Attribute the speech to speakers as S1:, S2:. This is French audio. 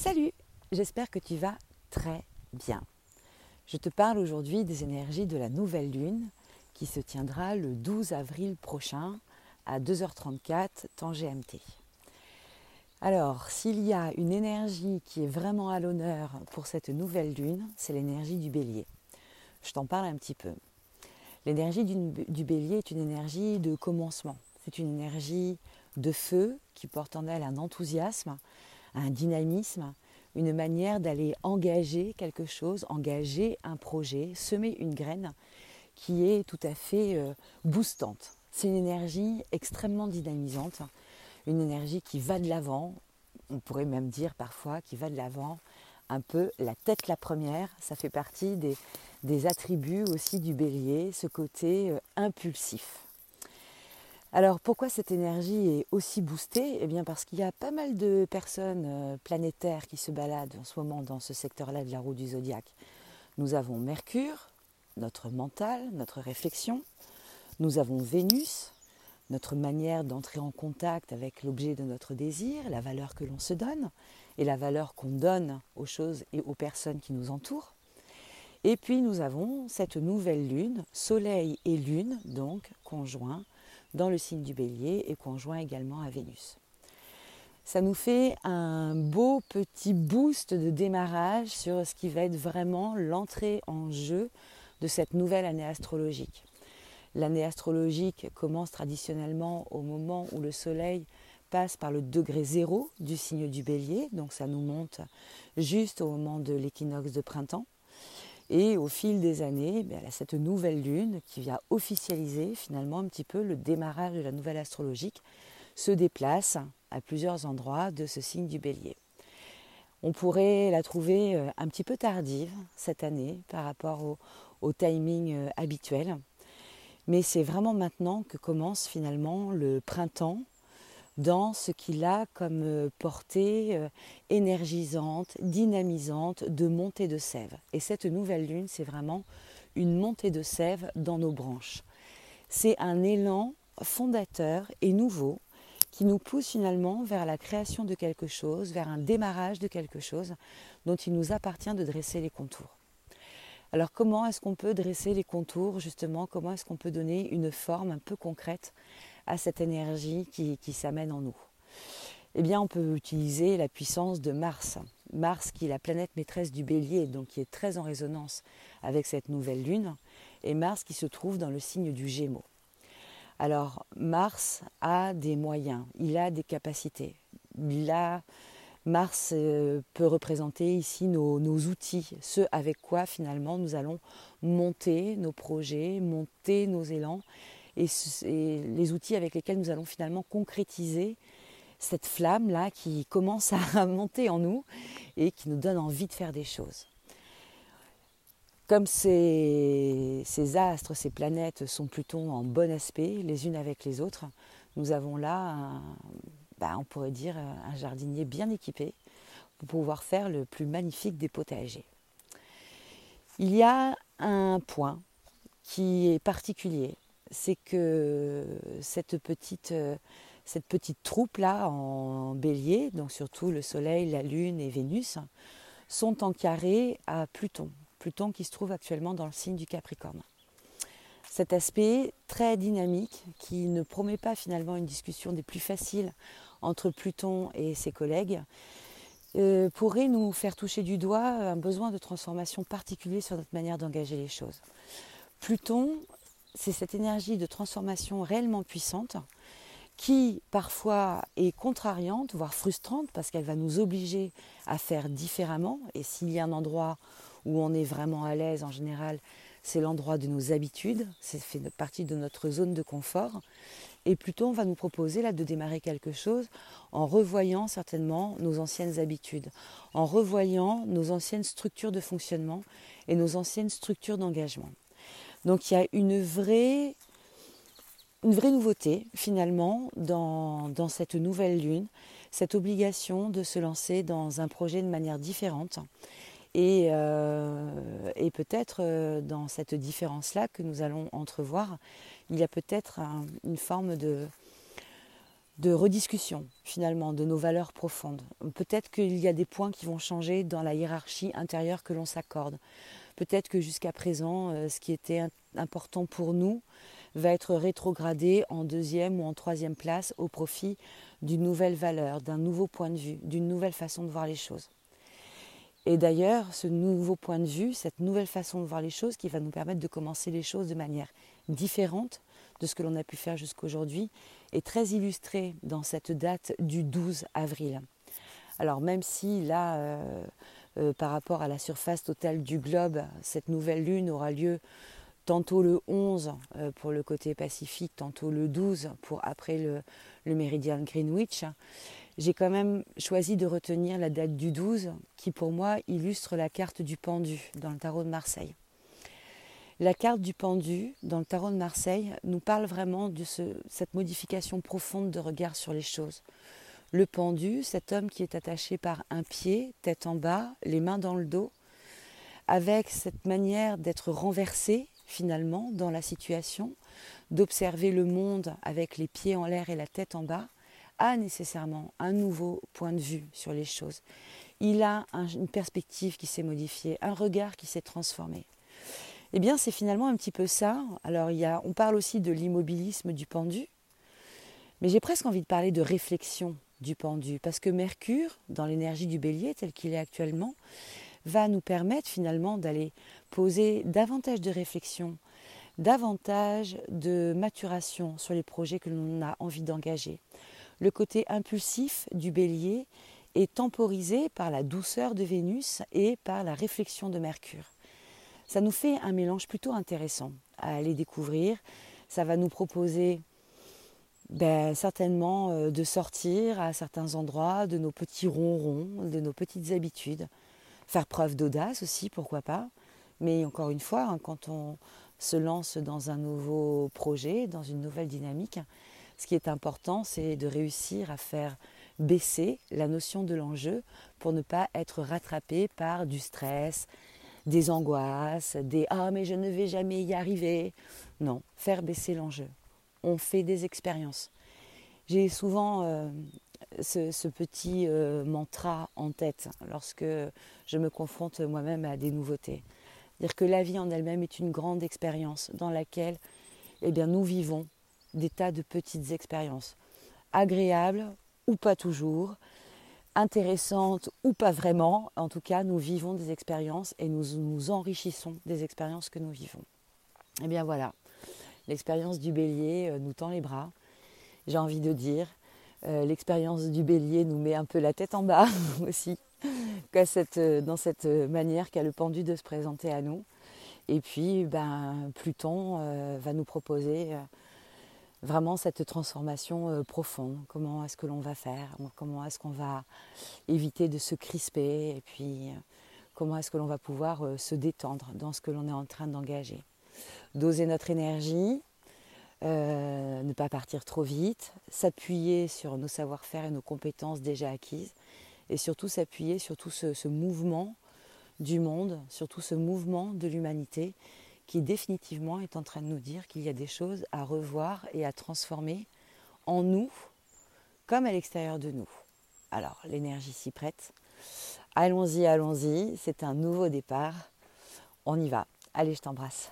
S1: Salut, j'espère que tu vas très bien. Je te parle aujourd'hui des énergies de la nouvelle lune qui se tiendra le 12 avril prochain à 2h34 temps GMT. Alors, s'il y a une énergie qui est vraiment à l'honneur pour cette nouvelle lune, c'est l'énergie du bélier. Je t'en parle un petit peu. L'énergie du bélier est une énergie de commencement. C'est une énergie de feu qui porte en elle un enthousiasme, un dynamisme, une manière d'aller engager quelque chose, engager un projet, semer une graine qui est tout à fait euh, boostante. C'est une énergie extrêmement dynamisante, une énergie qui va de l'avant, on pourrait même dire parfois qui va de l'avant, un peu la tête la première, ça fait partie des, des attributs aussi du bélier, ce côté euh, impulsif. Alors pourquoi cette énergie est aussi boostée? Eh bien parce qu'il y a pas mal de personnes euh, planétaires qui se baladent en ce moment dans ce secteur-là de la roue du zodiaque. Nous avons Mercure, notre mental, notre réflexion. Nous avons Vénus, notre manière d'entrer en contact avec l'objet de notre désir, la valeur que l'on se donne et la valeur qu'on donne aux choses et aux personnes qui nous entourent. Et puis nous avons cette nouvelle lune, Soleil et Lune, donc conjoints, dans le signe du bélier et conjoint également à Vénus. Ça nous fait un beau petit boost de démarrage sur ce qui va être vraiment l'entrée en jeu de cette nouvelle année astrologique. L'année astrologique commence traditionnellement au moment où le Soleil passe par le degré zéro du signe du bélier, donc ça nous monte juste au moment de l'équinoxe de printemps. Et au fil des années, a cette nouvelle lune qui vient officialiser finalement un petit peu le démarrage de la nouvelle astrologique se déplace à plusieurs endroits de ce signe du bélier. On pourrait la trouver euh, un petit peu tardive cette année par rapport au, au timing euh, habituel, mais c'est vraiment maintenant que commence finalement le printemps dans ce qu'il a comme euh, portée euh, énergisante, dynamisante de montée de sève. Et cette nouvelle lune, c'est vraiment une montée de sève dans nos branches. C'est un élan fondateur et nouveau qui nous pousse finalement vers la création de quelque chose, vers un démarrage de quelque chose dont il nous appartient de dresser les contours. Alors comment est-ce qu'on peut dresser les contours justement? Comment est-ce qu'on peut donner une forme un peu concrète à cette énergie qui, s'amène en nous Eh bien, on peut utiliser la puissance de Mars. Mars qui est la planète maîtresse du bélier, donc qui est très en résonance avec cette nouvelle lune, et Mars qui se trouve dans le signe du Gémeaux. Alors, Mars a des moyens, il a des capacités. Mars euh, peut représenter ici nos, nos, outils, ce avec quoi finalement nous allons monter nos projets, monter nos élans et, les outils avec lesquels nous allons finalement concrétiser cette flamme-là qui commence à monter en nous et qui nous donne envie de faire des choses. Comme ces, astres, ces planètes sont plutôt en bon aspect les unes avec les autres, nous avons là, bah, on pourrait dire, un jardinier bien équipé pour pouvoir faire le plus magnifique des potagers. Il y a un point qui est particulier c'est que cette petite, cette petite troupe-là en bélier, donc surtout le Soleil, la Lune et Vénus, sont en carré à Pluton. Pluton qui se trouve actuellement dans le signe du Capricorne. Cet aspect très dynamique qui ne promet pas finalement une discussion des plus faciles entre Pluton et ses collègues euh, pourrait nous faire toucher du doigt un besoin de transformation particulier sur notre manière d'engager les choses. Pluton c'est cette énergie de transformation réellement puissante qui parfois est contrariante, voire frustrante, parce qu'elle va nous obliger à faire différemment. Et s'il y a un endroit où on est vraiment à l'aise en général, c'est l'endroit de nos habitudes, c'est fait partie de notre zone de confort. Et plutôt, on va nous proposer là de démarrer quelque chose en revoyant certainement nos anciennes habitudes, en revoyant nos anciennes structures de fonctionnement et nos anciennes structures d'engagement. Donc il y a une vraie, nouveauté finalement dans, cette nouvelle lune, cette obligation de se lancer dans un projet de manière différente. Et, euh, peut-être euh, dans cette différence-là que nous allons entrevoir, il y a peut-être une forme de, de rediscussion finalement de nos valeurs profondes. Peut-être qu'il y a des points qui vont changer dans la hiérarchie intérieure que l'on s'accorde. Peut-être que jusqu'à présent, euh, ce qui était important pour nous va être rétrogradé en deuxième ou en troisième place au profit d'une nouvelle valeur, d'un nouveau point de vue, d'une nouvelle façon de voir les choses. Et d'ailleurs, ce nouveau point de vue, cette nouvelle façon de voir les choses qui va nous permettre de commencer les choses de manière différente de ce que l'on a pu faire jusqu'aujourd'hui, est très illustré dans cette date du 12 avril. Alors même si là, euh, euh, par rapport à la surface totale du globe, cette nouvelle lune aura lieu tantôt le 11 euh, pour le côté pacifique, tantôt le 12 pour après le, le méridien Greenwich, j'ai quand même choisi de retenir la date du 12 qui pour moi illustre la carte du pendu dans le tarot de Marseille. La carte du pendu dans le tarot de Marseille nous parle vraiment de cette modification profonde de regard sur les choses. Le pendu, cet homme qui est attaché par un pied, tête en bas, les mains dans le dos, avec cette manière d'être renversé finalement dans la situation, d'observer le monde avec les pieds en l'air et la tête en bas, a nécessairement un nouveau point de vue sur les choses. Il a une perspective qui s'est modifiée, un regard qui s'est transformé. Eh bien, c'est finalement un petit peu ça. Alors, il y a, on parle aussi de l'immobilisme du pendu, mais j'ai presque envie de parler de réflexion du pendu, parce que Mercure, dans l'énergie du bélier tel qu'il est actuellement, va nous permettre finalement d'aller poser davantage de réflexion, davantage de maturation sur les projets que l'on a envie d'engager. Le côté impulsif du bélier est temporisé par la douceur de Vénus et par la réflexion de Mercure ça nous fait un mélange plutôt intéressant à aller découvrir. Ça va nous proposer ben, certainement euh, de sortir à certains endroits de nos petits ronrons, de nos petites habitudes. Faire preuve d'audace aussi, pourquoi pas. Mais encore une fois, hein, quand on se lance dans un nouveau projet, dans une nouvelle dynamique, ce qui est important, c'est de réussir à faire baisser la notion de l'enjeu pour ne pas être rattrapé par du stress, des angoisses, des ah mais je ne vais jamais y arriver. Non, faire baisser l'enjeu. On fait des expériences. J'ai souvent euh, ce, petit euh, mantra en tête lorsque je me confronte moi-même à des nouveautés. Dire que la vie en elle-même est une grande expérience dans laquelle eh bien, nous vivons des tas de petites expériences, agréables ou pas toujours, intéressantes ou pas vraiment. En tout cas, nous vivons des expériences et nous nous enrichissons des expériences que nous vivons. Et eh bien voilà, l'expérience du bélier euh, nous tend les bras. J'ai envie de dire, euh, l'expérience du bélier nous met un peu la tête en bas aussi, euh, dans cette manière qu'a le pendu de se présenter à nous. Et puis, ben, Pluton va nous proposer vraiment cette transformation profonde. Comment est-ce que l'on va faire? Comment est-ce qu'on va éviter de se crisper? Et puis, comment est-ce que l'on va pouvoir se détendre dans ce que l'on est en train d'engager? Doser notre énergie, ne pas partir trop vite, s'appuyer sur nos savoir-faire et nos compétences déjà acquises, et surtout s'appuyer sur tout ce, ce mouvement du monde, sur tout ce mouvement de l'humanité qui définitivement est en train de nous dire qu'il y a des choses à revoir et à transformer en nous comme à l'extérieur de nous. Alors, l'énergie s'y prête. Allons-y, allons-y, c'est un nouveau départ. On y va. Allez, je t'embrasse.